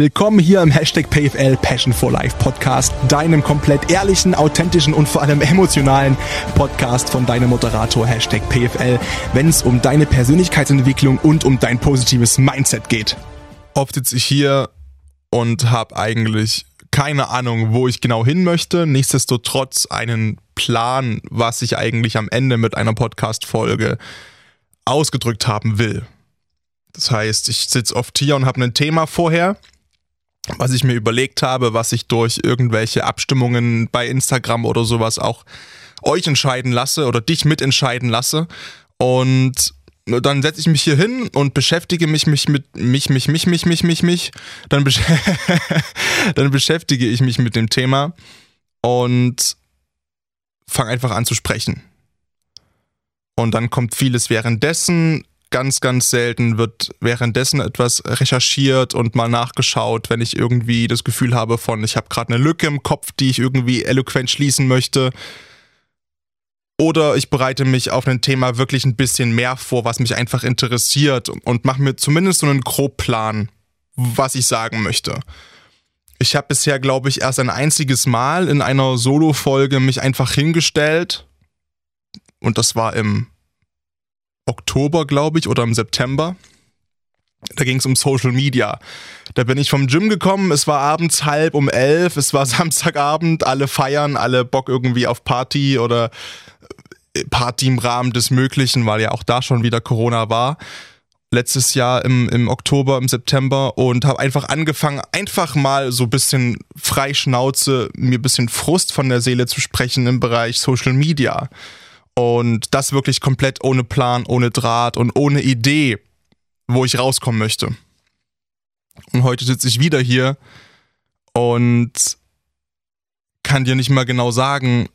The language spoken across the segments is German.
Willkommen hier im Hashtag PFL Passion for Life Podcast, deinem komplett ehrlichen, authentischen und vor allem emotionalen Podcast von deinem Moderator Hashtag PFL, wenn es um deine Persönlichkeitsentwicklung und um dein positives Mindset geht. Oft sitze ich hier und habe eigentlich keine Ahnung, wo ich genau hin möchte, nichtsdestotrotz einen Plan, was ich eigentlich am Ende mit einer Podcast-Folge ausgedrückt haben will. Das heißt, ich sitze oft hier und habe ein Thema vorher was ich mir überlegt habe, was ich durch irgendwelche Abstimmungen bei Instagram oder sowas auch euch entscheiden lasse oder dich mitentscheiden lasse. Und dann setze ich mich hier hin und beschäftige mich, mich mit mich, mich, mich, mich, mich, mich, mich. Dann, besch dann beschäftige ich mich mit dem Thema und fange einfach an zu sprechen. Und dann kommt vieles währenddessen ganz, ganz selten wird währenddessen etwas recherchiert und mal nachgeschaut, wenn ich irgendwie das Gefühl habe von, ich habe gerade eine Lücke im Kopf, die ich irgendwie eloquent schließen möchte. Oder ich bereite mich auf ein Thema wirklich ein bisschen mehr vor, was mich einfach interessiert und mache mir zumindest so einen Grobplan, was ich sagen möchte. Ich habe bisher, glaube ich, erst ein einziges Mal in einer Solo-Folge mich einfach hingestellt. Und das war im Oktober, glaube ich, oder im September. Da ging es um Social Media. Da bin ich vom Gym gekommen, es war abends halb um elf, es war Samstagabend, alle feiern, alle Bock irgendwie auf Party oder äh, Party im Rahmen des Möglichen, weil ja auch da schon wieder Corona war. Letztes Jahr im, im Oktober, im September und habe einfach angefangen, einfach mal so ein bisschen Freischnauze, mir ein bisschen Frust von der Seele zu sprechen im Bereich Social Media. Und das wirklich komplett ohne Plan, ohne Draht und ohne Idee, wo ich rauskommen möchte. Und heute sitze ich wieder hier und kann dir nicht mal genau sagen,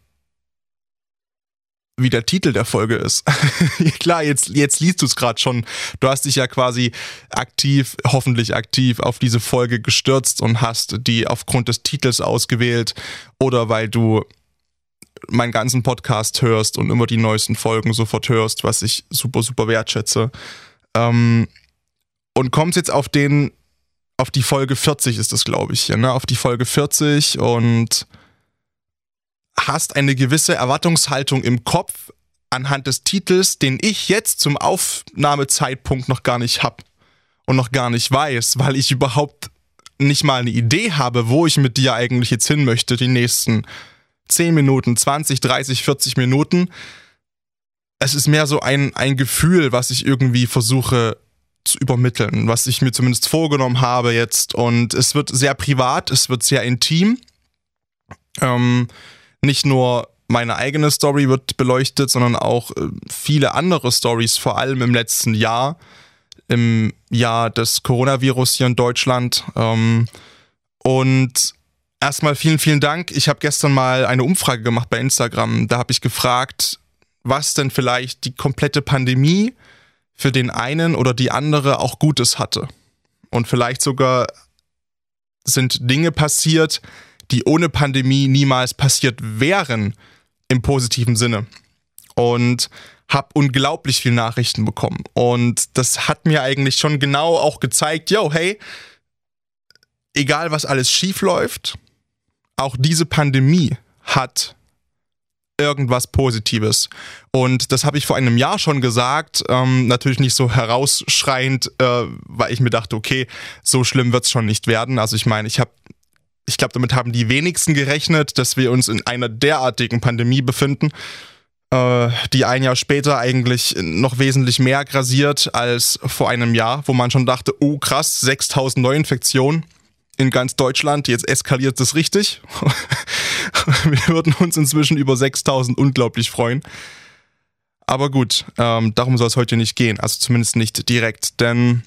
wie der Titel der Folge ist. Klar, jetzt, jetzt liest du es gerade schon. Du hast dich ja quasi aktiv, hoffentlich aktiv auf diese Folge gestürzt und hast die aufgrund des Titels ausgewählt oder weil du meinen ganzen Podcast hörst und immer die neuesten Folgen sofort hörst, was ich super, super wertschätze. Ähm, und kommst jetzt auf den, auf die Folge 40 ist das, glaube ich, hier, ne? Auf die Folge 40 und hast eine gewisse Erwartungshaltung im Kopf anhand des Titels, den ich jetzt zum Aufnahmezeitpunkt noch gar nicht habe und noch gar nicht weiß, weil ich überhaupt nicht mal eine Idee habe, wo ich mit dir eigentlich jetzt hin möchte, die nächsten 10 Minuten, 20, 30, 40 Minuten. Es ist mehr so ein, ein Gefühl, was ich irgendwie versuche zu übermitteln, was ich mir zumindest vorgenommen habe jetzt. Und es wird sehr privat, es wird sehr intim. Ähm, nicht nur meine eigene Story wird beleuchtet, sondern auch äh, viele andere Stories, vor allem im letzten Jahr, im Jahr des Coronavirus hier in Deutschland. Ähm, und Erstmal vielen, vielen Dank. Ich habe gestern mal eine Umfrage gemacht bei Instagram. Da habe ich gefragt, was denn vielleicht die komplette Pandemie für den einen oder die andere auch Gutes hatte. Und vielleicht sogar sind Dinge passiert, die ohne Pandemie niemals passiert wären, im positiven Sinne. Und habe unglaublich viel Nachrichten bekommen. Und das hat mir eigentlich schon genau auch gezeigt, yo, hey, egal was alles schief läuft, auch diese Pandemie hat irgendwas Positives. Und das habe ich vor einem Jahr schon gesagt, ähm, natürlich nicht so herausschreiend, äh, weil ich mir dachte, okay, so schlimm wird es schon nicht werden. Also ich meine, ich habe, ich glaube, damit haben die wenigsten gerechnet, dass wir uns in einer derartigen Pandemie befinden, äh, die ein Jahr später eigentlich noch wesentlich mehr grasiert als vor einem Jahr, wo man schon dachte, oh krass, 6000 Neuinfektionen in ganz Deutschland. Jetzt eskaliert es richtig. Wir würden uns inzwischen über 6000 unglaublich freuen. Aber gut, ähm, darum soll es heute nicht gehen. Also zumindest nicht direkt. Denn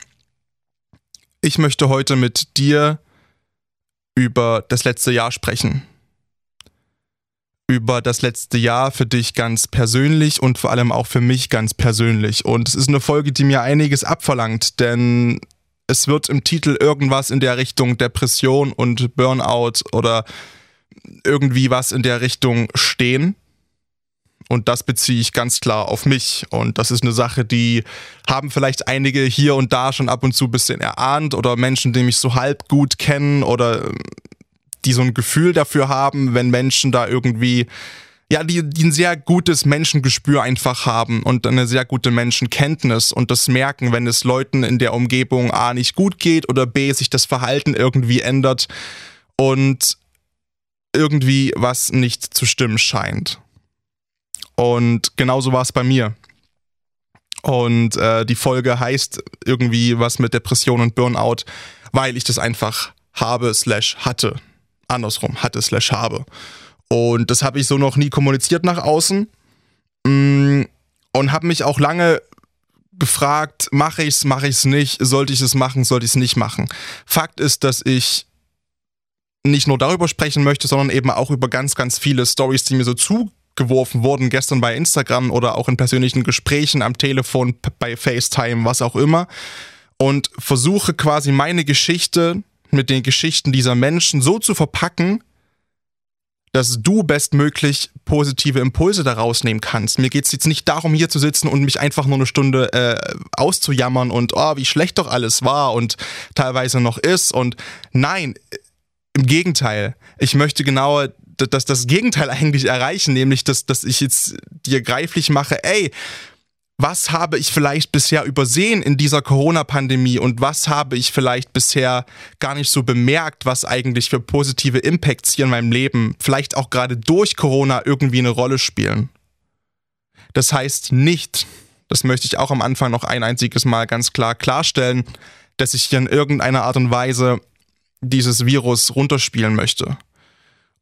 ich möchte heute mit dir über das letzte Jahr sprechen. Über das letzte Jahr für dich ganz persönlich und vor allem auch für mich ganz persönlich. Und es ist eine Folge, die mir einiges abverlangt, denn es wird im Titel irgendwas in der Richtung Depression und Burnout oder irgendwie was in der Richtung stehen. Und das beziehe ich ganz klar auf mich. Und das ist eine Sache, die haben vielleicht einige hier und da schon ab und zu ein bisschen erahnt oder Menschen, die mich so halb gut kennen oder ähm, die so ein Gefühl dafür haben, wenn Menschen da irgendwie ja, die, die ein sehr gutes Menschengespür einfach haben und eine sehr gute Menschenkenntnis und das merken, wenn es Leuten in der Umgebung A nicht gut geht oder B sich das Verhalten irgendwie ändert und irgendwie was nicht zu stimmen scheint. Und genauso war es bei mir. Und äh, die Folge heißt irgendwie was mit Depression und Burnout, weil ich das einfach habe slash hatte. Andersrum, hatte slash habe. Und das habe ich so noch nie kommuniziert nach außen. Mm, und habe mich auch lange gefragt, mache ich es, mache ich es nicht, sollte ich es machen, sollte ich es nicht machen. Fakt ist, dass ich nicht nur darüber sprechen möchte, sondern eben auch über ganz, ganz viele Stories, die mir so zugeworfen wurden, gestern bei Instagram oder auch in persönlichen Gesprächen am Telefon, bei FaceTime, was auch immer. Und versuche quasi meine Geschichte mit den Geschichten dieser Menschen so zu verpacken, dass du bestmöglich positive Impulse daraus nehmen kannst. Mir geht es jetzt nicht darum, hier zu sitzen und mich einfach nur eine Stunde äh, auszujammern und oh, wie schlecht doch alles war und teilweise noch ist. Und nein, im Gegenteil. Ich möchte genau das, das Gegenteil eigentlich erreichen, nämlich dass, dass ich jetzt dir greiflich mache, ey, was habe ich vielleicht bisher übersehen in dieser Corona-Pandemie und was habe ich vielleicht bisher gar nicht so bemerkt, was eigentlich für positive Impacts hier in meinem Leben vielleicht auch gerade durch Corona irgendwie eine Rolle spielen. Das heißt nicht, das möchte ich auch am Anfang noch ein einziges Mal ganz klar klarstellen, dass ich hier in irgendeiner Art und Weise dieses Virus runterspielen möchte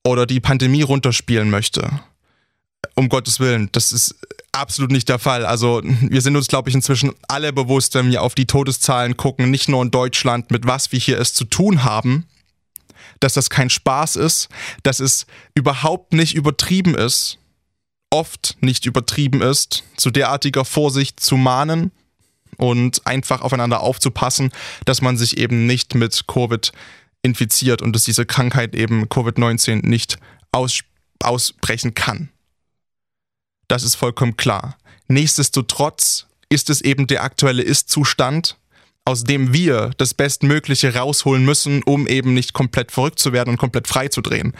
oder die Pandemie runterspielen möchte. Um Gottes Willen, das ist absolut nicht der Fall. Also wir sind uns, glaube ich, inzwischen alle bewusst, wenn wir auf die Todeszahlen gucken, nicht nur in Deutschland, mit was wir hier es zu tun haben, dass das kein Spaß ist, dass es überhaupt nicht übertrieben ist, oft nicht übertrieben ist, zu derartiger Vorsicht zu mahnen und einfach aufeinander aufzupassen, dass man sich eben nicht mit Covid infiziert und dass diese Krankheit eben Covid-19 nicht aus, ausbrechen kann. Das ist vollkommen klar. Nichtsdestotrotz ist es eben der aktuelle Ist-Zustand, aus dem wir das Bestmögliche rausholen müssen, um eben nicht komplett verrückt zu werden und komplett frei zu drehen.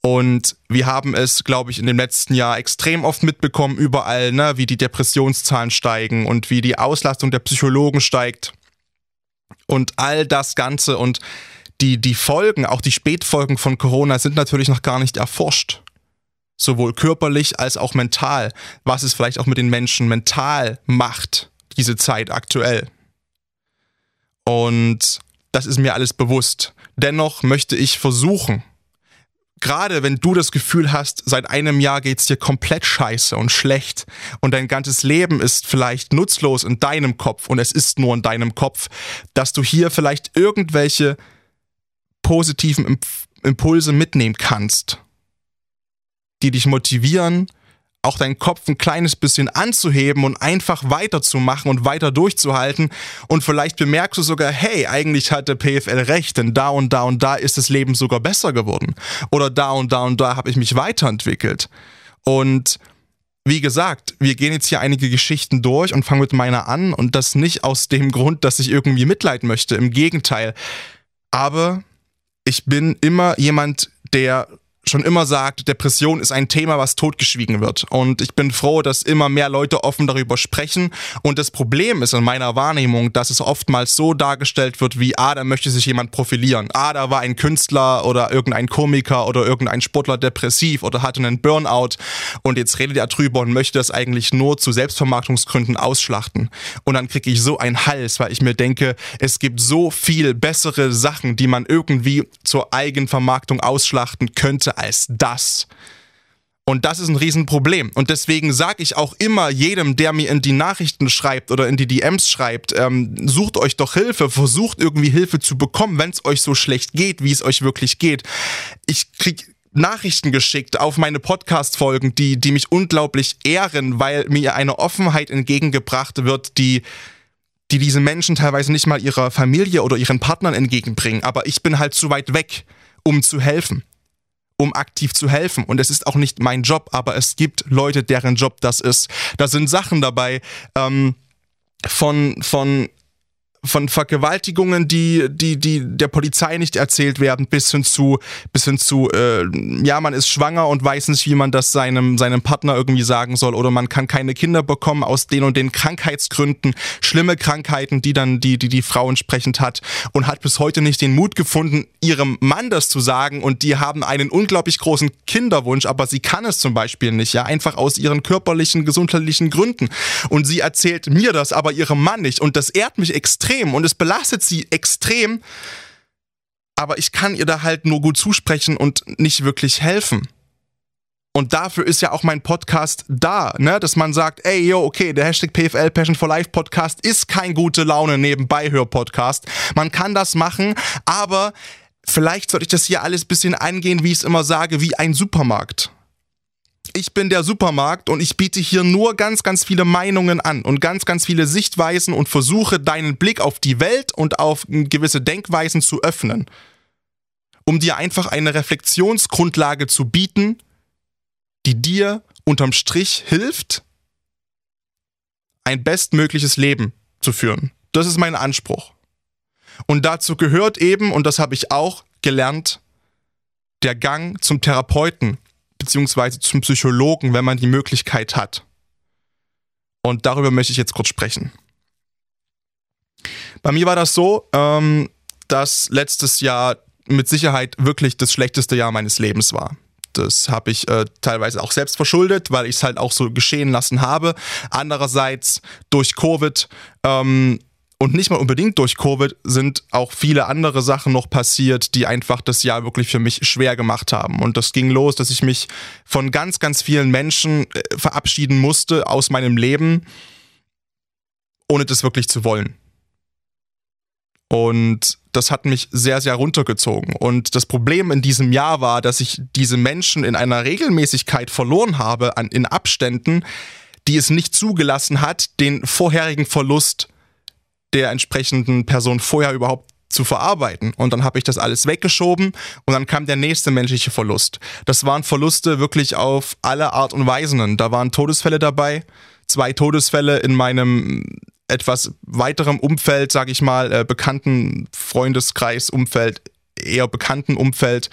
Und wir haben es, glaube ich, in dem letzten Jahr extrem oft mitbekommen, überall, ne, wie die Depressionszahlen steigen und wie die Auslastung der Psychologen steigt und all das Ganze und die, die Folgen, auch die Spätfolgen von Corona sind natürlich noch gar nicht erforscht sowohl körperlich als auch mental, was es vielleicht auch mit den Menschen mental macht, diese Zeit aktuell. Und das ist mir alles bewusst. Dennoch möchte ich versuchen, gerade wenn du das Gefühl hast, seit einem Jahr geht's dir komplett scheiße und schlecht und dein ganzes Leben ist vielleicht nutzlos in deinem Kopf und es ist nur in deinem Kopf, dass du hier vielleicht irgendwelche positiven Impulse mitnehmen kannst die dich motivieren, auch deinen Kopf ein kleines bisschen anzuheben und einfach weiterzumachen und weiter durchzuhalten. Und vielleicht bemerkst du sogar, hey, eigentlich hatte PFL recht, denn da und da und da ist das Leben sogar besser geworden. Oder da und da und da habe ich mich weiterentwickelt. Und wie gesagt, wir gehen jetzt hier einige Geschichten durch und fangen mit meiner an und das nicht aus dem Grund, dass ich irgendwie Mitleid möchte. Im Gegenteil. Aber ich bin immer jemand, der schon immer sagt, Depression ist ein Thema, was totgeschwiegen wird. Und ich bin froh, dass immer mehr Leute offen darüber sprechen. Und das Problem ist in meiner Wahrnehmung, dass es oftmals so dargestellt wird, wie, ah, da möchte sich jemand profilieren. Ah, da war ein Künstler oder irgendein Komiker oder irgendein Sportler depressiv oder hatte einen Burnout. Und jetzt redet er drüber und möchte das eigentlich nur zu Selbstvermarktungsgründen ausschlachten. Und dann kriege ich so einen Hals, weil ich mir denke, es gibt so viel bessere Sachen, die man irgendwie zur Eigenvermarktung ausschlachten könnte als das. Und das ist ein Riesenproblem. Und deswegen sage ich auch immer jedem, der mir in die Nachrichten schreibt oder in die DMs schreibt, ähm, sucht euch doch Hilfe, versucht irgendwie Hilfe zu bekommen, wenn es euch so schlecht geht, wie es euch wirklich geht. Ich krieg Nachrichten geschickt auf meine Podcast-Folgen, die, die mich unglaublich ehren, weil mir eine Offenheit entgegengebracht wird, die, die diese Menschen teilweise nicht mal ihrer Familie oder ihren Partnern entgegenbringen. Aber ich bin halt zu weit weg, um zu helfen um aktiv zu helfen. Und es ist auch nicht mein Job, aber es gibt Leute, deren Job das ist. Da sind Sachen dabei ähm, von, von von Vergewaltigungen, die, die, die der Polizei nicht erzählt werden, bis hin zu, bis hin zu, äh, ja, man ist schwanger und weiß nicht, wie man das seinem, seinem Partner irgendwie sagen soll, oder man kann keine Kinder bekommen aus den und den Krankheitsgründen, schlimme Krankheiten, die dann die, die, die Frau entsprechend hat und hat bis heute nicht den Mut gefunden, ihrem Mann das zu sagen. Und die haben einen unglaublich großen Kinderwunsch, aber sie kann es zum Beispiel nicht, ja, einfach aus ihren körperlichen, gesundheitlichen Gründen. Und sie erzählt mir das, aber ihrem Mann nicht. Und das ehrt mich extrem extrem und es belastet sie extrem. Aber ich kann ihr da halt nur gut zusprechen und nicht wirklich helfen. Und dafür ist ja auch mein Podcast da, ne? dass man sagt, ey, yo, okay, der Hashtag PFL Passion for Life Podcast ist kein gute Laune nebenbei Hör Podcast. Man kann das machen, aber vielleicht sollte ich das hier alles bisschen angehen, wie ich es immer sage, wie ein Supermarkt ich bin der Supermarkt und ich biete hier nur ganz, ganz viele Meinungen an und ganz, ganz viele Sichtweisen und versuche deinen Blick auf die Welt und auf gewisse Denkweisen zu öffnen, um dir einfach eine Reflexionsgrundlage zu bieten, die dir unterm Strich hilft, ein bestmögliches Leben zu führen. Das ist mein Anspruch. Und dazu gehört eben, und das habe ich auch gelernt, der Gang zum Therapeuten, beziehungsweise zum Psychologen, wenn man die Möglichkeit hat. Und darüber möchte ich jetzt kurz sprechen. Bei mir war das so, ähm, dass letztes Jahr mit Sicherheit wirklich das schlechteste Jahr meines Lebens war. Das habe ich äh, teilweise auch selbst verschuldet, weil ich es halt auch so geschehen lassen habe. Andererseits durch Covid ähm, und nicht mal unbedingt durch Covid sind auch viele andere Sachen noch passiert, die einfach das Jahr wirklich für mich schwer gemacht haben. Und das ging los, dass ich mich von ganz, ganz vielen Menschen äh, verabschieden musste aus meinem Leben, ohne das wirklich zu wollen. Und das hat mich sehr, sehr runtergezogen. Und das Problem in diesem Jahr war, dass ich diese Menschen in einer Regelmäßigkeit verloren habe, an, in Abständen, die es nicht zugelassen hat, den vorherigen Verlust der entsprechenden Person vorher überhaupt zu verarbeiten. Und dann habe ich das alles weggeschoben und dann kam der nächste menschliche Verlust. Das waren Verluste wirklich auf alle Art und Weisen. Da waren Todesfälle dabei, zwei Todesfälle in meinem etwas weiterem Umfeld, sage ich mal, äh, bekannten Freundeskreis, Umfeld, eher bekannten Umfeld,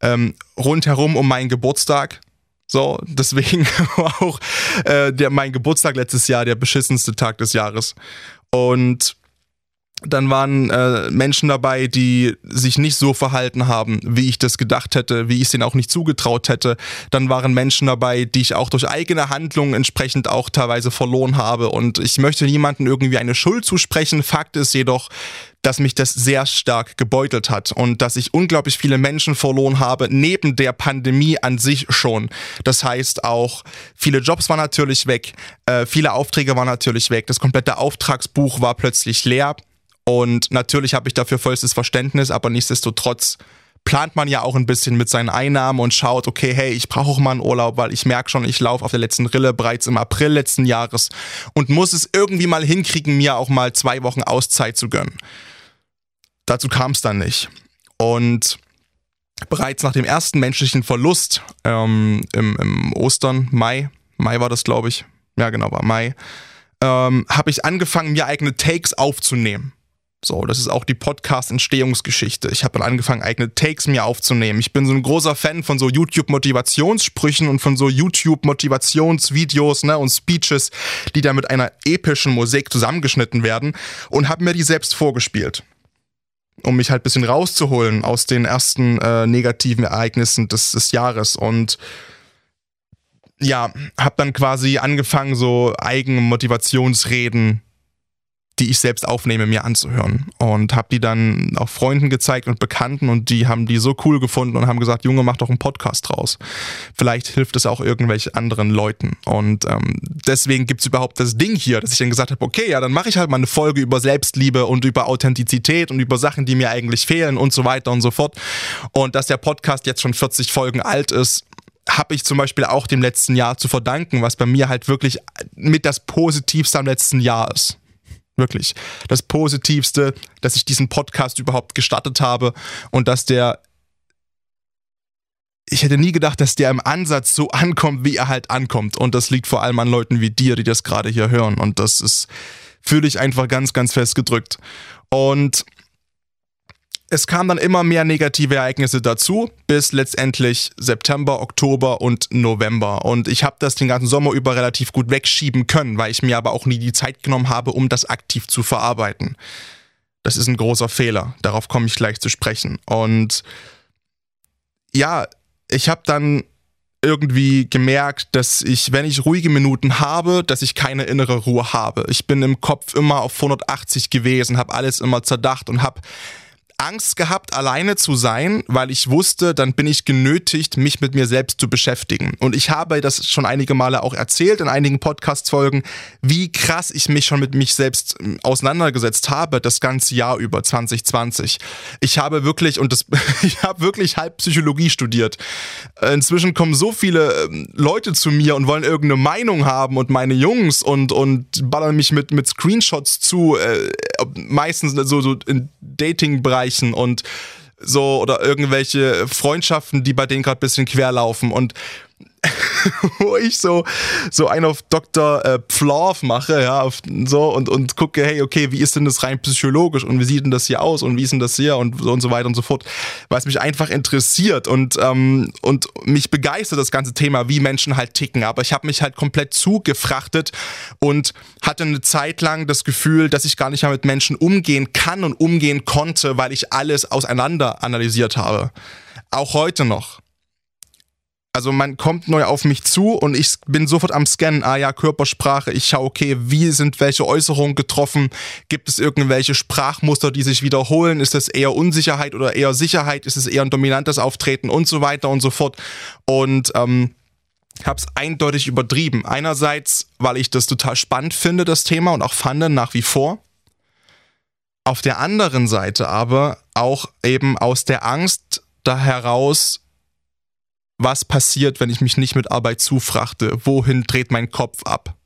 ähm, rundherum um meinen Geburtstag. So, deswegen war auch äh, der, mein Geburtstag letztes Jahr der beschissenste Tag des Jahres. Und dann waren äh, Menschen dabei, die sich nicht so verhalten haben, wie ich das gedacht hätte, wie ich es denen auch nicht zugetraut hätte. Dann waren Menschen dabei, die ich auch durch eigene Handlungen entsprechend auch teilweise verloren habe. Und ich möchte niemandem irgendwie eine Schuld zusprechen. Fakt ist jedoch, dass mich das sehr stark gebeutelt hat und dass ich unglaublich viele Menschen verloren habe, neben der Pandemie an sich schon. Das heißt auch, viele Jobs waren natürlich weg, äh, viele Aufträge waren natürlich weg, das komplette Auftragsbuch war plötzlich leer. Und natürlich habe ich dafür vollstes Verständnis, aber nichtsdestotrotz plant man ja auch ein bisschen mit seinen Einnahmen und schaut, okay, hey, ich brauche auch mal einen Urlaub, weil ich merke schon, ich laufe auf der letzten Rille bereits im April letzten Jahres und muss es irgendwie mal hinkriegen, mir auch mal zwei Wochen Auszeit zu gönnen. Dazu kam es dann nicht. Und bereits nach dem ersten menschlichen Verlust ähm, im, im Ostern, Mai, Mai war das, glaube ich, ja genau, war Mai, ähm, habe ich angefangen, mir eigene Takes aufzunehmen. So, das ist auch die Podcast-Entstehungsgeschichte. Ich habe dann angefangen, eigene Takes mir aufzunehmen. Ich bin so ein großer Fan von so YouTube-Motivationssprüchen und von so YouTube-Motivationsvideos ne, und Speeches, die da mit einer epischen Musik zusammengeschnitten werden und habe mir die selbst vorgespielt. Um mich halt ein bisschen rauszuholen aus den ersten äh, negativen Ereignissen des, des Jahres. Und ja, habe dann quasi angefangen, so eigene Motivationsreden die ich selbst aufnehme, mir anzuhören. Und habe die dann auch Freunden gezeigt und Bekannten und die haben die so cool gefunden und haben gesagt, Junge, mach doch einen Podcast draus. Vielleicht hilft es auch irgendwelchen anderen Leuten. Und ähm, deswegen gibt's überhaupt das Ding hier, dass ich dann gesagt habe, okay, ja, dann mache ich halt mal eine Folge über Selbstliebe und über Authentizität und über Sachen, die mir eigentlich fehlen und so weiter und so fort. Und dass der Podcast jetzt schon 40 Folgen alt ist, habe ich zum Beispiel auch dem letzten Jahr zu verdanken, was bei mir halt wirklich mit das Positivste am letzten Jahr ist. Wirklich. Das Positivste, dass ich diesen Podcast überhaupt gestartet habe und dass der ich hätte nie gedacht, dass der im Ansatz so ankommt, wie er halt ankommt. Und das liegt vor allem an Leuten wie dir, die das gerade hier hören. Und das ist, fühle ich einfach ganz, ganz fest gedrückt. Und es kamen dann immer mehr negative Ereignisse dazu, bis letztendlich September, Oktober und November. Und ich habe das den ganzen Sommer über relativ gut wegschieben können, weil ich mir aber auch nie die Zeit genommen habe, um das aktiv zu verarbeiten. Das ist ein großer Fehler. Darauf komme ich gleich zu sprechen. Und ja, ich habe dann irgendwie gemerkt, dass ich, wenn ich ruhige Minuten habe, dass ich keine innere Ruhe habe. Ich bin im Kopf immer auf 180 gewesen, habe alles immer zerdacht und habe Angst gehabt, alleine zu sein, weil ich wusste, dann bin ich genötigt, mich mit mir selbst zu beschäftigen. Und ich habe das schon einige Male auch erzählt in einigen Podcast-Folgen, wie krass ich mich schon mit mich selbst ähm, auseinandergesetzt habe, das ganze Jahr über 2020. Ich habe wirklich, und das, ich habe wirklich halb Psychologie studiert. Inzwischen kommen so viele ähm, Leute zu mir und wollen irgendeine Meinung haben und meine Jungs und, und ballern mich mit, mit Screenshots zu, äh, meistens so, so in Dating-Bereich erreichen und so oder irgendwelche Freundschaften, die bei denen gerade ein bisschen quer laufen und wo ich so, so einen auf Dr. Äh, Pflorf mache, ja, auf, so und, und gucke, hey, okay, wie ist denn das rein psychologisch und wie sieht denn das hier aus und wie ist denn das hier und so und so weiter und so fort, weil es mich einfach interessiert und, ähm, und mich begeistert das ganze Thema, wie Menschen halt ticken. Aber ich habe mich halt komplett zugefrachtet und hatte eine Zeit lang das Gefühl, dass ich gar nicht mehr mit Menschen umgehen kann und umgehen konnte, weil ich alles auseinander analysiert habe. Auch heute noch. Also man kommt neu auf mich zu und ich bin sofort am Scannen. Ah ja, Körpersprache. Ich schaue, okay, wie sind welche Äußerungen getroffen? Gibt es irgendwelche Sprachmuster, die sich wiederholen? Ist es eher Unsicherheit oder eher Sicherheit? Ist es eher ein dominantes Auftreten und so weiter und so fort? Und ähm, habe es eindeutig übertrieben. Einerseits, weil ich das total spannend finde, das Thema und auch fand nach wie vor. Auf der anderen Seite aber auch eben aus der Angst da heraus, was passiert, wenn ich mich nicht mit Arbeit zufrachte? Wohin dreht mein Kopf ab?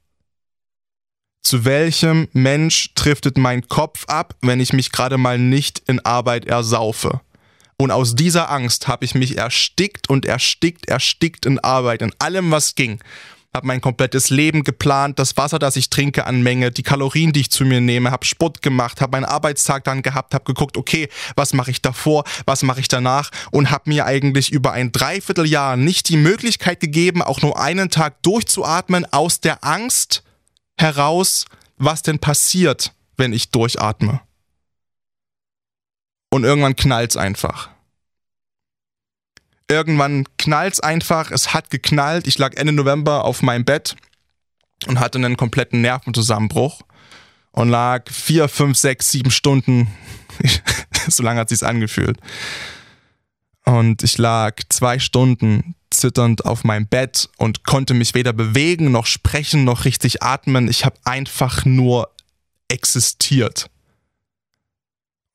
Zu welchem Mensch driftet mein Kopf ab, wenn ich mich gerade mal nicht in Arbeit ersaufe? Und aus dieser Angst habe ich mich erstickt und erstickt, erstickt in Arbeit, in allem, was ging habe mein komplettes Leben geplant, das Wasser, das ich trinke an Menge, die Kalorien, die ich zu mir nehme, habe Sport gemacht, habe meinen Arbeitstag dann gehabt, habe geguckt, okay, was mache ich davor, was mache ich danach und habe mir eigentlich über ein Dreivierteljahr nicht die Möglichkeit gegeben, auch nur einen Tag durchzuatmen aus der Angst heraus, was denn passiert, wenn ich durchatme. Und irgendwann knallt's einfach. Irgendwann knallt's einfach, es hat geknallt. Ich lag Ende November auf meinem Bett und hatte einen kompletten Nervenzusammenbruch und lag vier, fünf, sechs, sieben Stunden, so lange hat sich's angefühlt. Und ich lag zwei Stunden zitternd auf meinem Bett und konnte mich weder bewegen noch sprechen noch richtig atmen. Ich habe einfach nur existiert.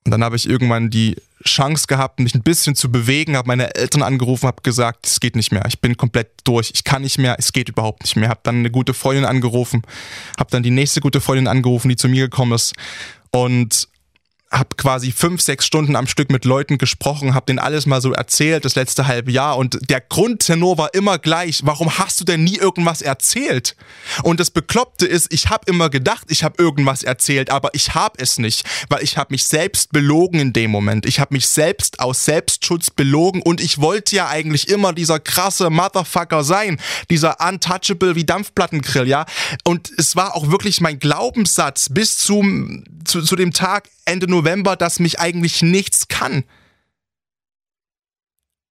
Und dann habe ich irgendwann die Chance gehabt, mich ein bisschen zu bewegen, habe meine Eltern angerufen, habe gesagt, es geht nicht mehr, ich bin komplett durch, ich kann nicht mehr, es geht überhaupt nicht mehr. Habe dann eine gute Freundin angerufen, habe dann die nächste gute Freundin angerufen, die zu mir gekommen ist. Und habe quasi fünf, sechs Stunden am Stück mit Leuten gesprochen, habe denen alles mal so erzählt, das letzte halbe Jahr. Und der Grundtenor war immer gleich. Warum hast du denn nie irgendwas erzählt? Und das Bekloppte ist, ich habe immer gedacht, ich habe irgendwas erzählt, aber ich habe es nicht, weil ich habe mich selbst belogen in dem Moment. Ich habe mich selbst aus Selbstschutz belogen und ich wollte ja eigentlich immer dieser krasse Motherfucker sein, dieser untouchable wie Dampfplattengrill, ja. Und es war auch wirklich mein Glaubenssatz bis zum, zu, zu dem Tag Ende November, dass mich eigentlich nichts kann.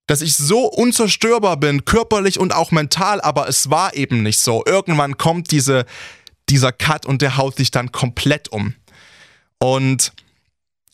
Dass ich so unzerstörbar bin, körperlich und auch mental, aber es war eben nicht so. Irgendwann kommt diese, dieser Cut und der haut dich dann komplett um. Und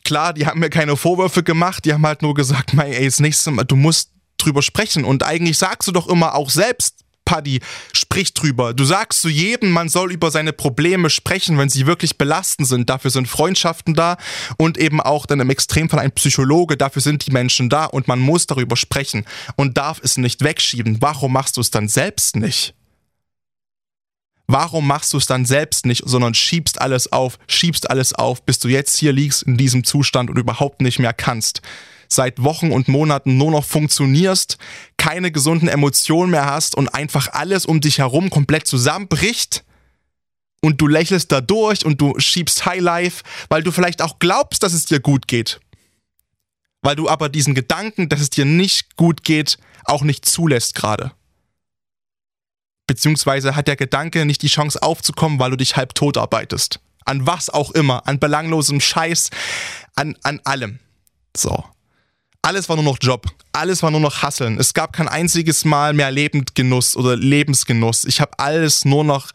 klar, die haben mir keine Vorwürfe gemacht, die haben halt nur gesagt, ey, das nächste Mal, du musst drüber sprechen. Und eigentlich sagst du doch immer auch selbst, Paddy, sprich drüber. Du sagst zu jedem, man soll über seine Probleme sprechen, wenn sie wirklich belastend sind. Dafür sind Freundschaften da und eben auch dann im Extremfall ein Psychologe. Dafür sind die Menschen da und man muss darüber sprechen und darf es nicht wegschieben. Warum machst du es dann selbst nicht? Warum machst du es dann selbst nicht, sondern schiebst alles auf, schiebst alles auf, bis du jetzt hier liegst in diesem Zustand und überhaupt nicht mehr kannst? Seit Wochen und Monaten nur noch funktionierst, keine gesunden Emotionen mehr hast und einfach alles um dich herum komplett zusammenbricht und du lächelst da durch und du schiebst Highlife, weil du vielleicht auch glaubst, dass es dir gut geht. Weil du aber diesen Gedanken, dass es dir nicht gut geht, auch nicht zulässt gerade. Beziehungsweise hat der Gedanke nicht die Chance aufzukommen, weil du dich halb tot arbeitest. An was auch immer, an belanglosem Scheiß, an, an allem. So. Alles war nur noch Job. Alles war nur noch Hasseln. Es gab kein einziges Mal mehr Lebendgenuss oder Lebensgenuss. Ich habe alles nur noch.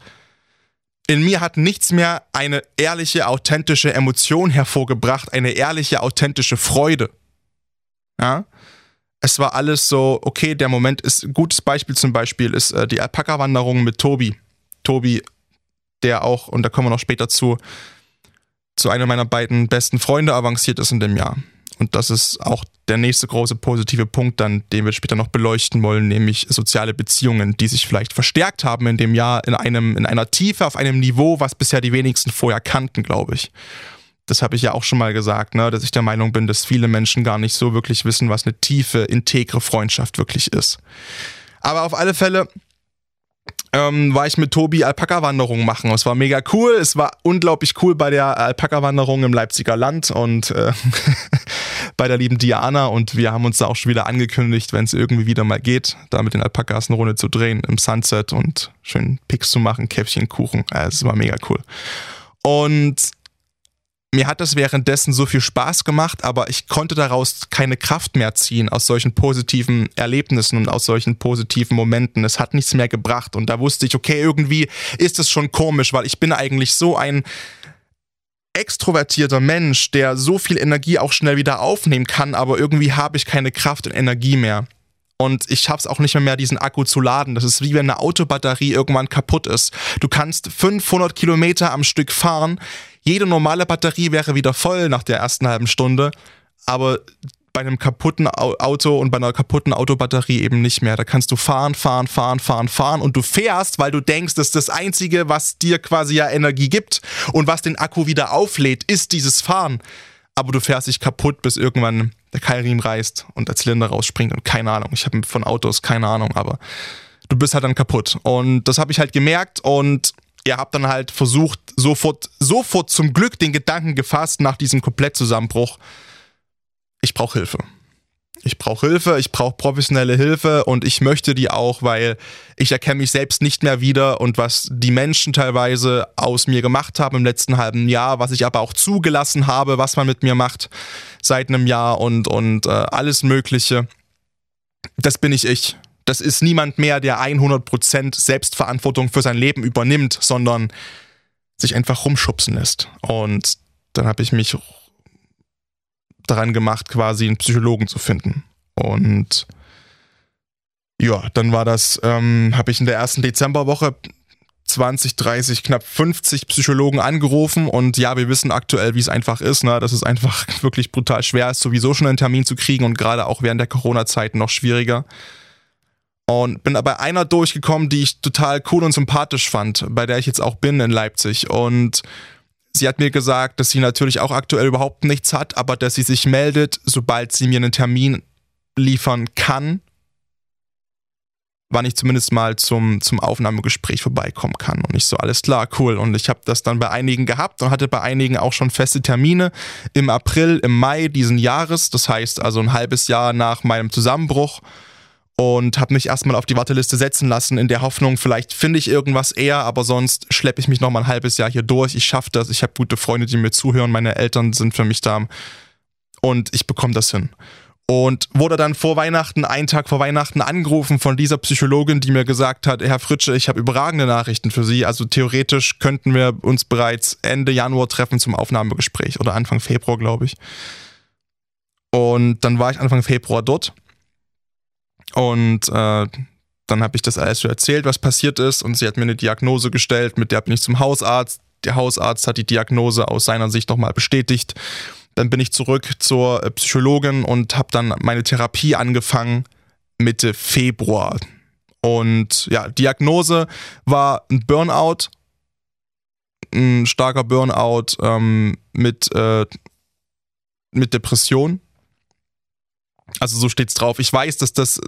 In mir hat nichts mehr eine ehrliche, authentische Emotion hervorgebracht, eine ehrliche, authentische Freude. Ja? Es war alles so, okay, der Moment ist, ein gutes Beispiel zum Beispiel ist äh, die Alpaka-Wanderung mit Tobi. Tobi, der auch, und da kommen wir noch später zu, zu einer meiner beiden besten Freunde avanciert ist in dem Jahr. Und das ist auch der nächste große positive Punkt dann, den wir später noch beleuchten wollen, nämlich soziale Beziehungen, die sich vielleicht verstärkt haben in dem Jahr in einem, in einer Tiefe, auf einem Niveau, was bisher die wenigsten vorher kannten, glaube ich. Das habe ich ja auch schon mal gesagt, ne, dass ich der Meinung bin, dass viele Menschen gar nicht so wirklich wissen, was eine tiefe, integre Freundschaft wirklich ist. Aber auf alle Fälle ähm, war ich mit Tobi Alpaka-Wanderung machen. Es war mega cool. Es war unglaublich cool bei der Alpaka-Wanderung im Leipziger Land und äh, bei der lieben Diana. Und wir haben uns da auch schon wieder angekündigt, wenn es irgendwie wieder mal geht, da mit den Alpakas eine Runde zu drehen im Sunset und schön Pics zu machen, Käffchen, Kuchen. Es war mega cool. Und mir hat das währenddessen so viel Spaß gemacht, aber ich konnte daraus keine Kraft mehr ziehen aus solchen positiven Erlebnissen und aus solchen positiven Momenten. Es hat nichts mehr gebracht und da wusste ich, okay, irgendwie ist es schon komisch, weil ich bin eigentlich so ein extrovertierter Mensch, der so viel Energie auch schnell wieder aufnehmen kann, aber irgendwie habe ich keine Kraft und Energie mehr. Und ich schaff's auch nicht mehr, mehr, diesen Akku zu laden. Das ist wie wenn eine Autobatterie irgendwann kaputt ist. Du kannst 500 Kilometer am Stück fahren. Jede normale Batterie wäre wieder voll nach der ersten halben Stunde. Aber bei einem kaputten Auto und bei einer kaputten Autobatterie eben nicht mehr. Da kannst du fahren, fahren, fahren, fahren, fahren und du fährst, weil du denkst, dass das Einzige, was dir quasi ja Energie gibt und was den Akku wieder auflädt, ist dieses Fahren. Aber du fährst dich kaputt, bis irgendwann der Keilriemen reißt und der Zylinder rausspringt und keine Ahnung. Ich habe von Autos keine Ahnung, aber du bist halt dann kaputt. Und das habe ich halt gemerkt und ihr habt dann halt versucht, sofort, sofort zum Glück den Gedanken gefasst nach diesem Komplettzusammenbruch, ich brauche Hilfe. Ich brauche Hilfe, ich brauche professionelle Hilfe und ich möchte die auch, weil ich erkenne mich selbst nicht mehr wieder und was die Menschen teilweise aus mir gemacht haben im letzten halben Jahr, was ich aber auch zugelassen habe, was man mit mir macht seit einem Jahr und, und äh, alles Mögliche. Das bin ich ich. Das ist niemand mehr, der 100% Selbstverantwortung für sein Leben übernimmt, sondern sich einfach rumschubsen lässt. Und dann habe ich mich daran gemacht, quasi einen Psychologen zu finden. Und ja, dann war das, ähm, habe ich in der ersten Dezemberwoche 20, 30, knapp 50 Psychologen angerufen und ja, wir wissen aktuell, wie es einfach ist, ne? dass es einfach wirklich brutal schwer ist, sowieso schon einen Termin zu kriegen und gerade auch während der Corona-Zeit noch schwieriger. Und bin bei einer durchgekommen, die ich total cool und sympathisch fand, bei der ich jetzt auch bin in Leipzig. Und sie hat mir gesagt, dass sie natürlich auch aktuell überhaupt nichts hat, aber dass sie sich meldet, sobald sie mir einen Termin liefern kann wann ich zumindest mal zum, zum Aufnahmegespräch vorbeikommen kann. Und ich so, alles klar, cool. Und ich habe das dann bei einigen gehabt und hatte bei einigen auch schon feste Termine im April, im Mai diesen Jahres. Das heißt also ein halbes Jahr nach meinem Zusammenbruch. Und habe mich erstmal auf die Warteliste setzen lassen, in der Hoffnung, vielleicht finde ich irgendwas eher, aber sonst schleppe ich mich noch mal ein halbes Jahr hier durch. Ich schaffe das. Ich habe gute Freunde, die mir zuhören. Meine Eltern sind für mich da. Und ich bekomme das hin und wurde dann vor Weihnachten, einen Tag vor Weihnachten angerufen von dieser Psychologin, die mir gesagt hat, Herr Fritsche, ich habe überragende Nachrichten für Sie. Also theoretisch könnten wir uns bereits Ende Januar treffen zum Aufnahmegespräch oder Anfang Februar, glaube ich. Und dann war ich Anfang Februar dort und äh, dann habe ich das alles so erzählt, was passiert ist und sie hat mir eine Diagnose gestellt, mit der bin ich zum Hausarzt. Der Hausarzt hat die Diagnose aus seiner Sicht nochmal bestätigt dann bin ich zurück zur äh, Psychologin und habe dann meine Therapie angefangen Mitte Februar. Und ja, Diagnose war ein Burnout, ein starker Burnout ähm, mit, äh, mit Depression. Also so steht's drauf. Ich weiß, dass das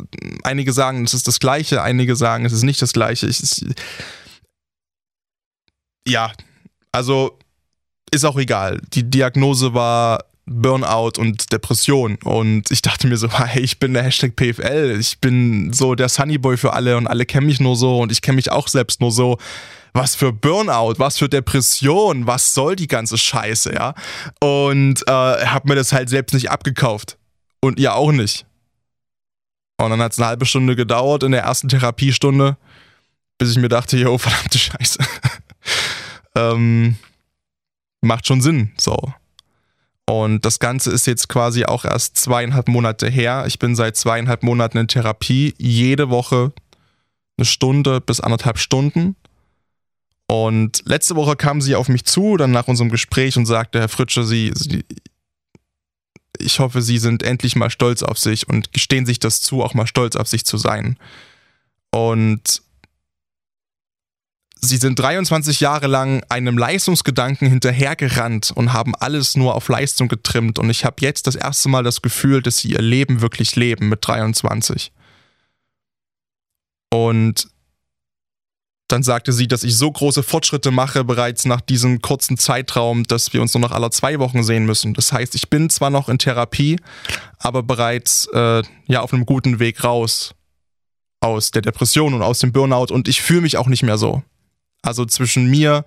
einige sagen, es ist das Gleiche, einige sagen, es ist nicht das Gleiche. Ich, ich, ja, also ist auch egal. Die Diagnose war Burnout und Depression. Und ich dachte mir so, hey, ich bin der Hashtag PFL, ich bin so der Sunnyboy für alle und alle kennen mich nur so und ich kenne mich auch selbst nur so. Was für Burnout, was für Depression, was soll die ganze Scheiße, ja? Und äh, hab mir das halt selbst nicht abgekauft. Und ihr auch nicht. Und dann hat es eine halbe Stunde gedauert in der ersten Therapiestunde, bis ich mir dachte, jo, verdammte Scheiße. ähm, macht schon Sinn, so. Und das Ganze ist jetzt quasi auch erst zweieinhalb Monate her. Ich bin seit zweieinhalb Monaten in Therapie, jede Woche eine Stunde bis anderthalb Stunden. Und letzte Woche kam sie auf mich zu, dann nach unserem Gespräch und sagte, Herr Fritsche, Sie, sie ich hoffe, Sie sind endlich mal stolz auf sich und gestehen sich das zu, auch mal stolz auf sich zu sein. Und Sie sind 23 Jahre lang einem Leistungsgedanken hinterhergerannt und haben alles nur auf Leistung getrimmt. Und ich habe jetzt das erste Mal das Gefühl, dass sie ihr Leben wirklich leben mit 23. Und dann sagte sie, dass ich so große Fortschritte mache bereits nach diesem kurzen Zeitraum, dass wir uns nur noch alle zwei Wochen sehen müssen. Das heißt, ich bin zwar noch in Therapie, aber bereits äh, ja auf einem guten Weg raus aus der Depression und aus dem Burnout und ich fühle mich auch nicht mehr so. Also zwischen mir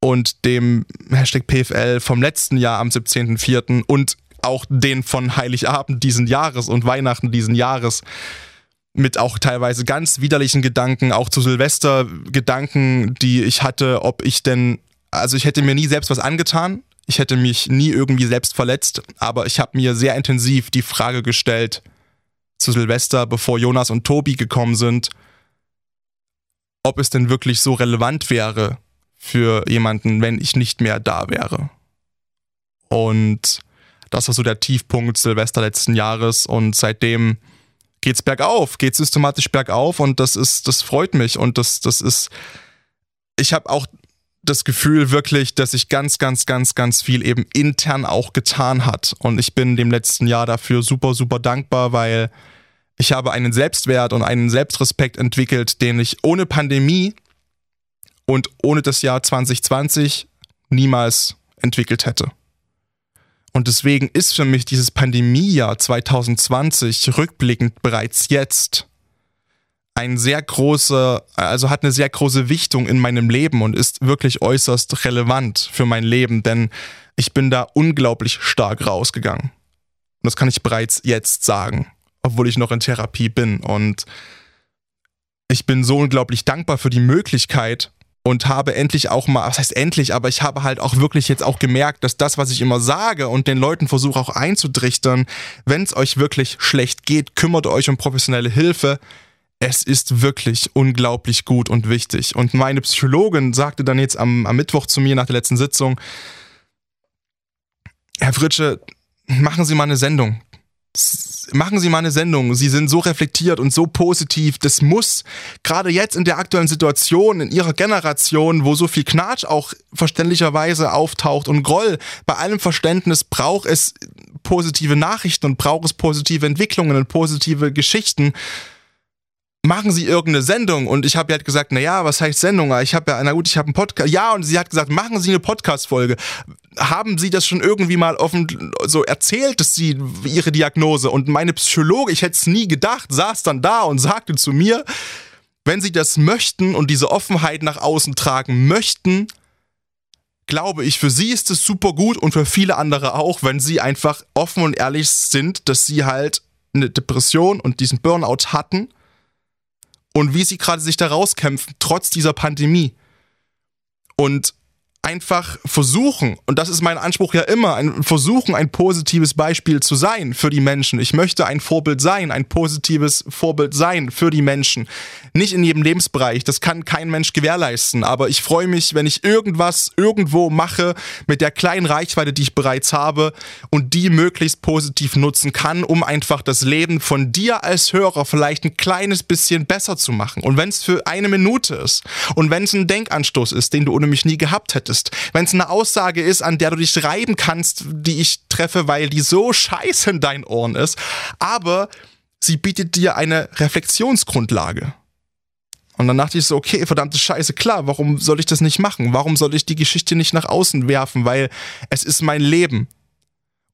und dem Hashtag PFL vom letzten Jahr am 17.04. und auch den von Heiligabend diesen Jahres und Weihnachten diesen Jahres mit auch teilweise ganz widerlichen Gedanken, auch zu Silvester Gedanken, die ich hatte, ob ich denn, also ich hätte mir nie selbst was angetan, ich hätte mich nie irgendwie selbst verletzt, aber ich habe mir sehr intensiv die Frage gestellt zu Silvester, bevor Jonas und Tobi gekommen sind, ob es denn wirklich so relevant wäre für jemanden, wenn ich nicht mehr da wäre. Und das war so der Tiefpunkt Silvester letzten Jahres und seitdem geht's bergauf, geht systematisch bergauf und das ist, das freut mich und das, das ist, ich habe auch das Gefühl wirklich, dass sich ganz, ganz, ganz, ganz viel eben intern auch getan hat und ich bin dem letzten Jahr dafür super, super dankbar, weil ich habe einen Selbstwert und einen Selbstrespekt entwickelt, den ich ohne Pandemie und ohne das Jahr 2020 niemals entwickelt hätte. Und deswegen ist für mich dieses Pandemiejahr 2020 rückblickend bereits jetzt ein sehr große, also hat eine sehr große Wichtung in meinem Leben und ist wirklich äußerst relevant für mein Leben, denn ich bin da unglaublich stark rausgegangen. Und das kann ich bereits jetzt sagen obwohl ich noch in Therapie bin. Und ich bin so unglaublich dankbar für die Möglichkeit und habe endlich auch mal, was heißt endlich, aber ich habe halt auch wirklich jetzt auch gemerkt, dass das, was ich immer sage und den Leuten versuche auch einzudrichtern, wenn es euch wirklich schlecht geht, kümmert euch um professionelle Hilfe. Es ist wirklich unglaublich gut und wichtig. Und meine Psychologin sagte dann jetzt am, am Mittwoch zu mir nach der letzten Sitzung, Herr Fritsche, machen Sie mal eine Sendung machen Sie mal eine Sendung. Sie sind so reflektiert und so positiv. Das muss gerade jetzt in der aktuellen Situation, in Ihrer Generation, wo so viel Knatsch auch verständlicherweise auftaucht und Groll, bei allem Verständnis braucht es positive Nachrichten und braucht es positive Entwicklungen und positive Geschichten machen Sie irgendeine Sendung? Und ich habe halt gesagt, na ja, was heißt Sendung? Ich habe ja, na gut, ich habe einen Podcast. Ja, und sie hat gesagt, machen Sie eine Podcast-Folge. Haben Sie das schon irgendwie mal offen so erzählt, dass Sie Ihre Diagnose und meine Psychologe, ich hätte es nie gedacht, saß dann da und sagte zu mir, wenn Sie das möchten und diese Offenheit nach außen tragen möchten, glaube ich, für Sie ist es super gut und für viele andere auch, wenn Sie einfach offen und ehrlich sind, dass Sie halt eine Depression und diesen Burnout hatten und wie sie gerade sich da rauskämpfen, trotz dieser Pandemie. Und einfach versuchen, und das ist mein Anspruch ja immer, ein, versuchen, ein positives Beispiel zu sein für die Menschen. Ich möchte ein Vorbild sein, ein positives Vorbild sein für die Menschen. Nicht in jedem Lebensbereich, das kann kein Mensch gewährleisten, aber ich freue mich, wenn ich irgendwas irgendwo mache mit der kleinen Reichweite, die ich bereits habe und die möglichst positiv nutzen kann, um einfach das Leben von dir als Hörer vielleicht ein kleines bisschen besser zu machen. Und wenn es für eine Minute ist und wenn es ein Denkanstoß ist, den du ohne mich nie gehabt hättest, solltest. Wenn es eine Aussage ist, an der du dich reiben kannst, die ich treffe, weil die so scheiße in deinen Ohren ist, aber sie bietet dir eine Reflexionsgrundlage. Und dann dachte ich so, okay, verdammte Scheiße, klar, warum soll ich das nicht machen? Warum soll ich die Geschichte nicht nach außen werfen? Weil es ist mein Leben.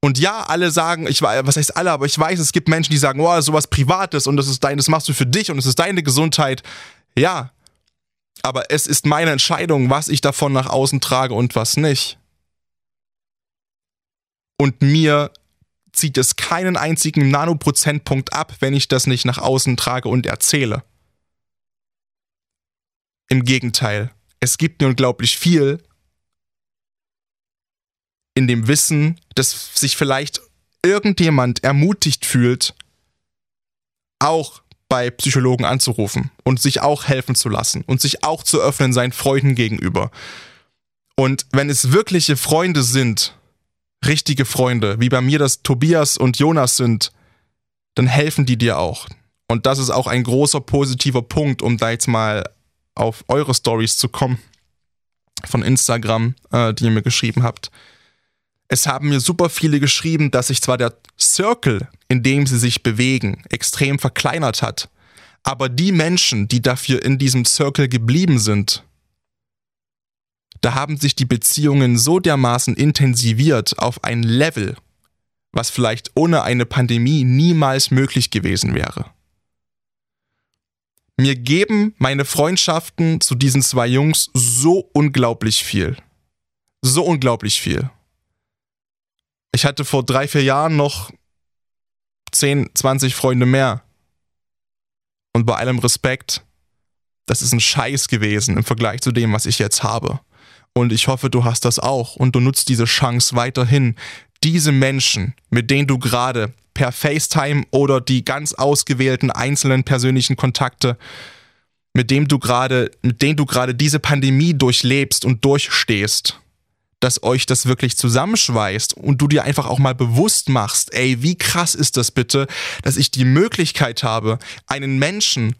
Und ja, alle sagen, ich weiß, was heißt alle, aber ich weiß, es gibt Menschen, die sagen, oh, sowas Privates und das ist dein, das machst du für dich und es ist deine Gesundheit. Ja. Aber es ist meine Entscheidung, was ich davon nach außen trage und was nicht. Und mir zieht es keinen einzigen Nanoprozentpunkt ab, wenn ich das nicht nach außen trage und erzähle. Im Gegenteil, es gibt mir unglaublich viel, in dem Wissen, dass sich vielleicht irgendjemand ermutigt fühlt, auch bei Psychologen anzurufen und sich auch helfen zu lassen und sich auch zu öffnen seinen Freunden gegenüber. Und wenn es wirkliche Freunde sind, richtige Freunde, wie bei mir das Tobias und Jonas sind, dann helfen die dir auch. Und das ist auch ein großer positiver Punkt, um da jetzt mal auf eure Stories zu kommen von Instagram, äh, die ihr mir geschrieben habt. Es haben mir super viele geschrieben, dass sich zwar der Circle, in dem sie sich bewegen, extrem verkleinert hat, aber die Menschen, die dafür in diesem Circle geblieben sind, da haben sich die Beziehungen so dermaßen intensiviert auf ein Level, was vielleicht ohne eine Pandemie niemals möglich gewesen wäre. Mir geben meine Freundschaften zu diesen zwei Jungs so unglaublich viel. So unglaublich viel. Ich hatte vor drei, vier Jahren noch 10, 20 Freunde mehr. Und bei allem Respekt, das ist ein Scheiß gewesen im Vergleich zu dem, was ich jetzt habe. Und ich hoffe, du hast das auch und du nutzt diese Chance weiterhin, diese Menschen, mit denen du gerade per FaceTime oder die ganz ausgewählten einzelnen persönlichen Kontakte, mit dem du gerade, mit denen du gerade diese Pandemie durchlebst und durchstehst, dass euch das wirklich zusammenschweißt und du dir einfach auch mal bewusst machst, ey, wie krass ist das bitte, dass ich die Möglichkeit habe, einen Menschen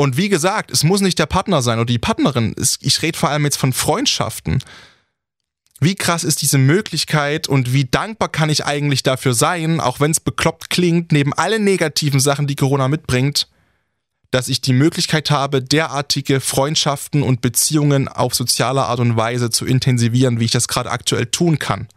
und wie gesagt, es muss nicht der Partner sein oder die Partnerin, ich rede vor allem jetzt von Freundschaften. Wie krass ist diese Möglichkeit und wie dankbar kann ich eigentlich dafür sein, auch wenn es bekloppt klingt, neben allen negativen Sachen, die Corona mitbringt, dass ich die Möglichkeit habe, derartige Freundschaften und Beziehungen auf soziale Art und Weise zu intensivieren, wie ich das gerade aktuell tun kann.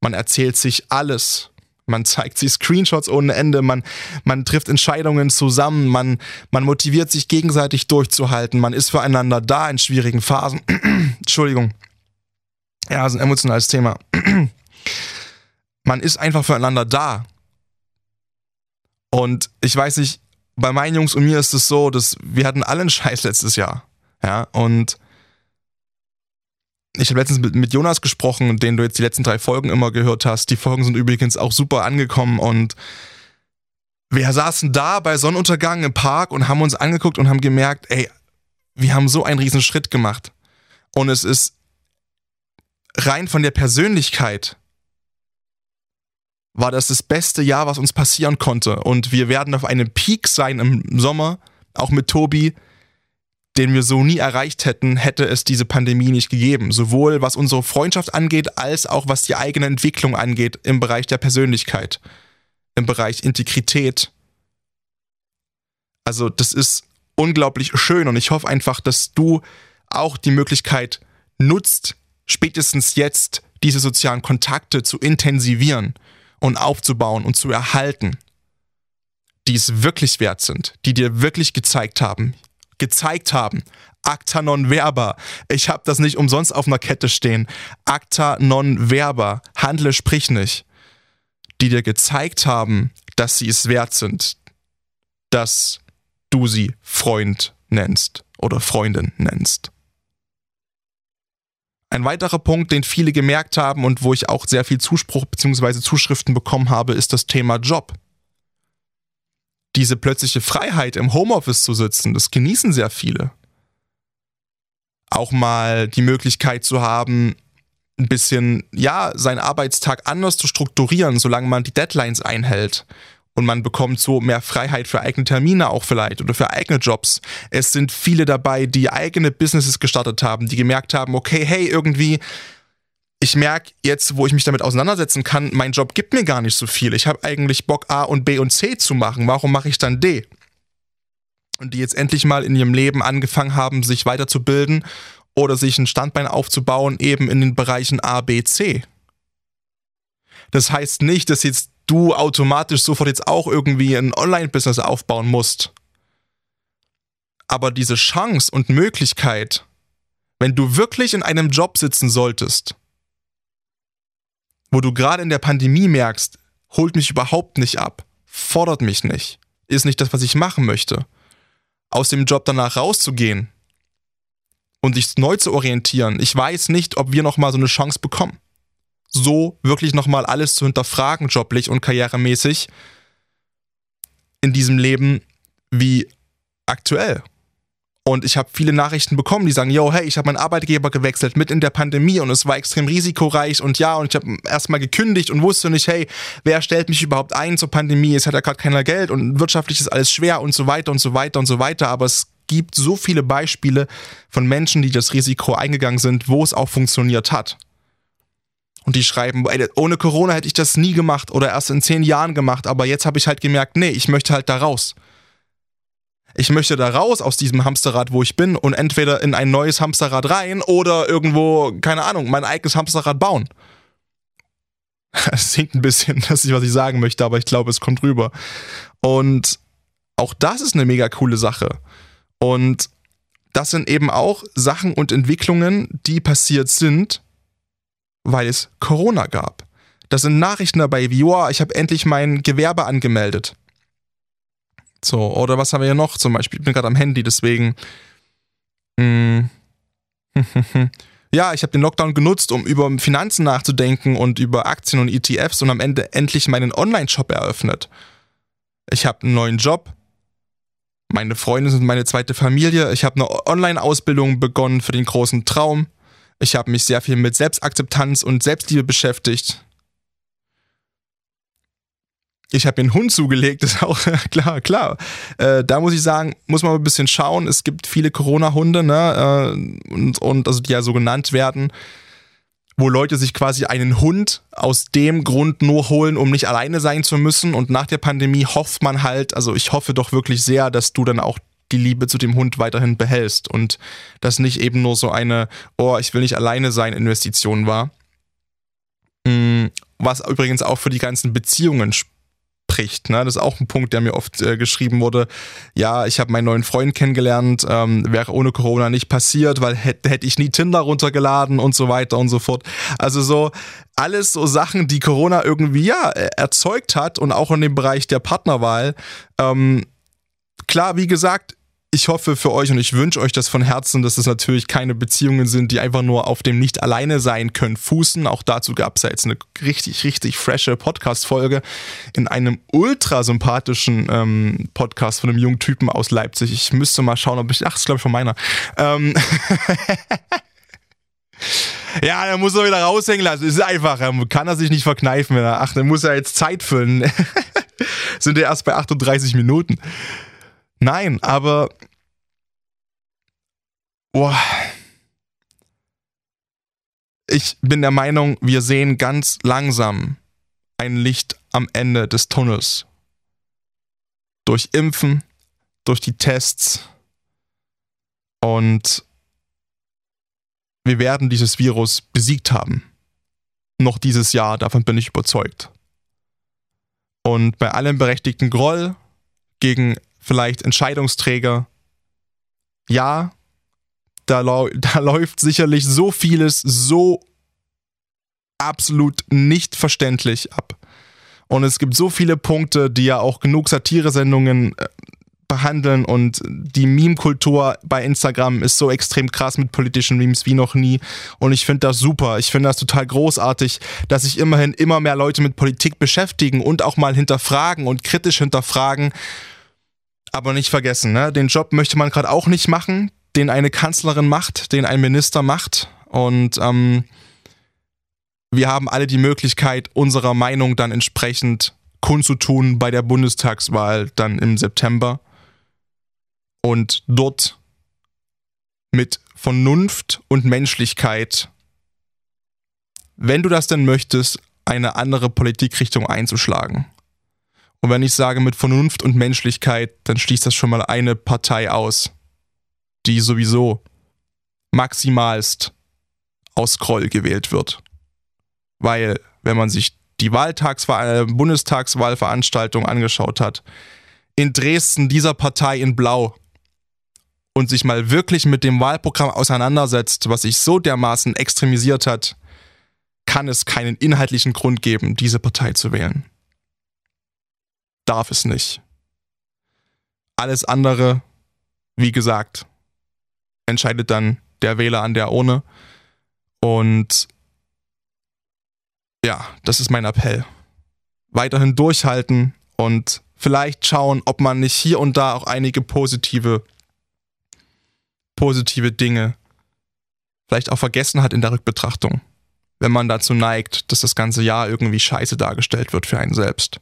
Man erzählt sich alles. Man zeigt sich Screenshots ohne Ende, man, man trifft Entscheidungen zusammen, man, man motiviert sich gegenseitig durchzuhalten, man ist füreinander da in schwierigen Phasen. Entschuldigung. Ja, ist ein emotionales Thema. man ist einfach füreinander da. Und ich weiß nicht, bei meinen Jungs und mir ist es so, dass wir hatten alle einen Scheiß letztes Jahr. Ja, und ich habe letztens mit, mit Jonas gesprochen, den du jetzt die letzten drei Folgen immer gehört hast. Die Folgen sind übrigens auch super angekommen und wir saßen da bei Sonnenuntergang im Park und haben uns angeguckt und haben gemerkt, ey, wir haben so einen riesen Schritt gemacht. Und es ist rein von der Persönlichkeit war das das beste Jahr, was uns passieren konnte. Und wir werden auf einem Peak sein im Sommer, auch mit Tobi, den wir so nie erreicht hätten, hätte es diese Pandemie nicht gegeben. Sowohl was unsere Freundschaft angeht, als auch was die eigene Entwicklung angeht im Bereich der Persönlichkeit, im Bereich Integrität. Also das ist unglaublich schön und ich hoffe einfach, dass du auch die Möglichkeit nutzt, spätestens jetzt diese sozialen Kontakte zu intensivieren und aufzubauen und zu erhalten, die es wirklich wert sind, die dir wirklich gezeigt haben, gezeigt haben, acta non verba. Ich habe das nicht umsonst auf einer Kette stehen. Acta non verba, handle sprich nicht. Die dir gezeigt haben, dass sie es wert sind, dass du sie Freund nennst oder Freundin nennst. Ein weiterer Punkt, den viele gemerkt haben und wo ich auch sehr viel Zuspruch bzw. Zuschriften bekommen habe, ist das Thema Job. Diese plötzliche Freiheit im Homeoffice zu sitzen, das genießen sehr viele. Auch mal die Möglichkeit zu haben, ein bisschen, ja, seinen Arbeitstag anders zu strukturieren, solange man die Deadlines einhält Und man bekommt so mehr Freiheit für eigene Termine auch vielleicht oder für eigene Jobs. Es sind viele dabei, die eigene Businesses gestartet haben, die gemerkt haben, okay, hey, irgendwie, ich merke jetzt, wo ich mich damit auseinandersetzen kann, mein Job gibt mir gar nicht so viel. Ich habe eigentlich Bock, A und B und C zu machen. Warum mache ich dann D? Und die jetzt endlich mal in ihrem Leben angefangen haben, sich weiterzubilden oder sich ein Standbein aufzubauen, eben in den Bereichen A, B, C. Das heißt nicht, dass jetzt du automatisch sofort jetzt auch irgendwie ein Online-Business aufbauen musst. Aber diese Chance und Möglichkeit, wenn du wirklich in einem Job sitzen solltest, wo du gerade in der Pandemie merkst, holt mich überhaupt nicht ab, fordert mich nicht, ist nicht das, was ich machen möchte, aus dem Job danach rauszugehen und dich neu zu orientieren, ich weiß nicht, ob wir nochmal so eine Chance bekommen so wirklich nochmal alles zu hinterfragen, joblich und karrieremäßig in diesem Leben wie aktuell. Und ich habe viele Nachrichten bekommen, die sagen, yo, hey, ich habe meinen Arbeitgeber gewechselt mit in der Pandemie und es war extrem risikoreich und ja, und ich habe erstmal gekündigt und wusste nicht, hey, wer stellt mich überhaupt ein zur Pandemie? Es hat ja gerade keiner Geld und wirtschaftlich ist alles schwer und so weiter und so weiter und so weiter. Aber es gibt so viele Beispiele von Menschen, die das Risiko eingegangen sind, wo es auch funktioniert hat. Und die schreiben, ey, ohne Corona hätte ich das nie gemacht oder erst in zehn Jahren gemacht, aber jetzt habe ich halt gemerkt, nee, ich möchte halt da raus. Ich möchte da raus aus diesem Hamsterrad, wo ich bin und entweder in ein neues Hamsterrad rein oder irgendwo, keine Ahnung, mein eigenes Hamsterrad bauen. Es singt ein bisschen, das ist, was ich sagen möchte, aber ich glaube, es kommt rüber. Und auch das ist eine mega coole Sache. Und das sind eben auch Sachen und Entwicklungen, die passiert sind, weil es Corona gab. Da sind Nachrichten dabei wie, wow, ich habe endlich mein Gewerbe angemeldet. So, oder was haben wir hier noch zum Beispiel? Ich bin gerade am Handy, deswegen. Mh, ja, ich habe den Lockdown genutzt, um über Finanzen nachzudenken und über Aktien und ETFs und am Ende endlich meinen Online-Shop eröffnet. Ich habe einen neuen Job. Meine Freunde sind meine zweite Familie. Ich habe eine Online-Ausbildung begonnen für den großen Traum. Ich habe mich sehr viel mit Selbstakzeptanz und Selbstliebe beschäftigt. Ich habe mir einen Hund zugelegt, ist auch klar, klar. Äh, da muss ich sagen, muss man ein bisschen schauen. Es gibt viele Corona-Hunde, ne, äh, und, und also die ja so genannt werden, wo Leute sich quasi einen Hund aus dem Grund nur holen, um nicht alleine sein zu müssen. Und nach der Pandemie hofft man halt, also ich hoffe doch wirklich sehr, dass du dann auch die Liebe zu dem Hund weiterhin behältst und das nicht eben nur so eine, oh, ich will nicht alleine sein Investition war. Mm, was übrigens auch für die ganzen Beziehungen spricht. Ne? Das ist auch ein Punkt, der mir oft äh, geschrieben wurde. Ja, ich habe meinen neuen Freund kennengelernt, ähm, wäre ohne Corona nicht passiert, weil hätte hätt ich nie Tinder runtergeladen und so weiter und so fort. Also so alles so Sachen, die Corona irgendwie ja erzeugt hat und auch in dem Bereich der Partnerwahl. Ähm, klar, wie gesagt, ich hoffe für euch und ich wünsche euch das von Herzen, dass es natürlich keine Beziehungen sind, die einfach nur auf dem nicht alleine sein können fußen. Auch dazu gab es ja jetzt eine richtig, richtig frische Podcast-Folge in einem ultra sympathischen ähm, Podcast von einem jungen Typen aus Leipzig. Ich müsste mal schauen, ob ich. Ach, das ist glaube ich von meiner. Ähm Ja, er muss er wieder raushängen lassen. Ist einfach, er kann er sich nicht verkneifen. Er, ach, dann muss er jetzt Zeit füllen. Sind wir erst bei 38 Minuten. Nein, aber. Boah. Ich bin der Meinung, wir sehen ganz langsam ein Licht am Ende des Tunnels. Durch Impfen, durch die Tests. Und wir werden dieses Virus besiegt haben. Noch dieses Jahr, davon bin ich überzeugt. Und bei allem berechtigten Groll gegen vielleicht Entscheidungsträger. Ja, da, da läuft sicherlich so vieles so absolut nicht verständlich ab. Und es gibt so viele Punkte, die ja auch genug Satiresendungen äh, behandeln und die Meme-Kultur bei Instagram ist so extrem krass mit politischen Memes wie noch nie und ich finde das super. Ich finde das total großartig, dass sich immerhin immer mehr Leute mit Politik beschäftigen und auch mal hinterfragen und kritisch hinterfragen aber nicht vergessen, ne? den Job möchte man gerade auch nicht machen, den eine Kanzlerin macht, den ein Minister macht. Und ähm, wir haben alle die Möglichkeit, unserer Meinung dann entsprechend kundzutun bei der Bundestagswahl dann im September und dort mit Vernunft und Menschlichkeit, wenn du das denn möchtest, eine andere Politikrichtung einzuschlagen. Und wenn ich sage mit Vernunft und Menschlichkeit, dann schließt das schon mal eine Partei aus, die sowieso maximalst aus Groll gewählt wird. Weil, wenn man sich die Wahltagswahl, äh, Bundestagswahlveranstaltung angeschaut hat, in Dresden dieser Partei in Blau und sich mal wirklich mit dem Wahlprogramm auseinandersetzt, was sich so dermaßen extremisiert hat, kann es keinen inhaltlichen Grund geben, diese Partei zu wählen. Darf es nicht. Alles andere, wie gesagt, entscheidet dann der Wähler an der Urne. Und ja, das ist mein Appell. Weiterhin durchhalten und vielleicht schauen, ob man nicht hier und da auch einige positive, positive Dinge vielleicht auch vergessen hat in der Rückbetrachtung, wenn man dazu neigt, dass das ganze Jahr irgendwie scheiße dargestellt wird für einen selbst.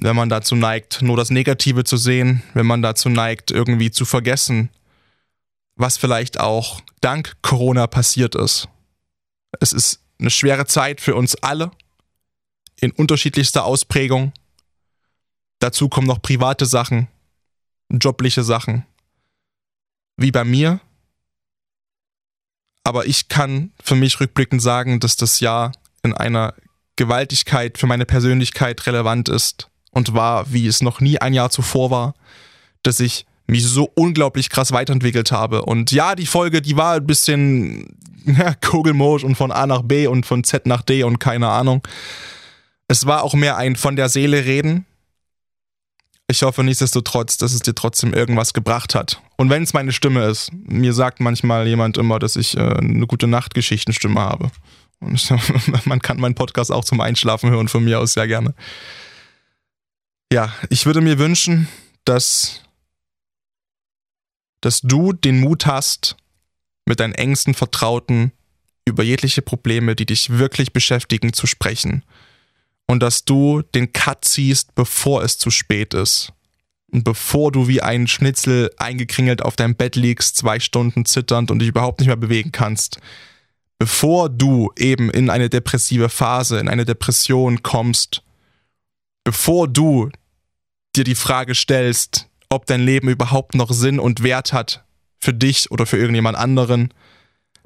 Wenn man dazu neigt, nur das Negative zu sehen, wenn man dazu neigt, irgendwie zu vergessen, was vielleicht auch dank Corona passiert ist. Es ist eine schwere Zeit für uns alle in unterschiedlichster Ausprägung. Dazu kommen noch private Sachen, jobliche Sachen, wie bei mir. Aber ich kann für mich rückblickend sagen, dass das Jahr in einer Gewaltigkeit für meine Persönlichkeit relevant ist und war, wie es noch nie ein Jahr zuvor war, dass ich mich so unglaublich krass weiterentwickelt habe. Und ja, die Folge, die war ein bisschen ja, Kugelmode und von A nach B und von Z nach D und keine Ahnung. Es war auch mehr ein von der Seele reden. Ich hoffe nichtsdestotrotz, dass es dir trotzdem irgendwas gebracht hat. Und wenn es meine Stimme ist, mir sagt manchmal jemand immer, dass ich äh, eine gute Nachtgeschichtenstimme habe. Und man kann meinen Podcast auch zum Einschlafen hören, von mir aus sehr gerne. Ja, ich würde mir wünschen, dass, dass du den Mut hast, mit deinen engsten Vertrauten über jegliche Probleme, die dich wirklich beschäftigen, zu sprechen. Und dass du den Cut ziehst, bevor es zu spät ist. Und bevor du wie ein Schnitzel eingekringelt auf deinem Bett liegst, zwei Stunden zitternd und dich überhaupt nicht mehr bewegen kannst. Bevor du eben in eine depressive Phase, in eine Depression kommst. Bevor du dir die Frage stellst, ob dein Leben überhaupt noch Sinn und Wert hat, für dich oder für irgendjemand anderen,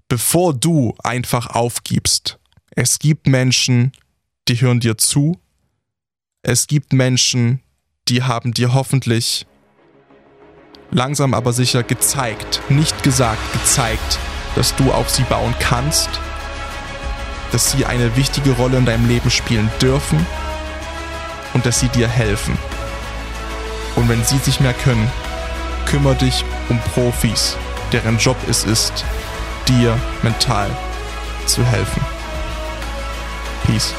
bevor du einfach aufgibst. Es gibt Menschen, die hören dir zu. Es gibt Menschen, die haben dir hoffentlich langsam aber sicher gezeigt, nicht gesagt, gezeigt, dass du auf sie bauen kannst, dass sie eine wichtige Rolle in deinem Leben spielen dürfen und dass sie dir helfen. Und wenn sie sich mehr können, kümmere dich um Profis, deren Job es ist, dir mental zu helfen. Peace.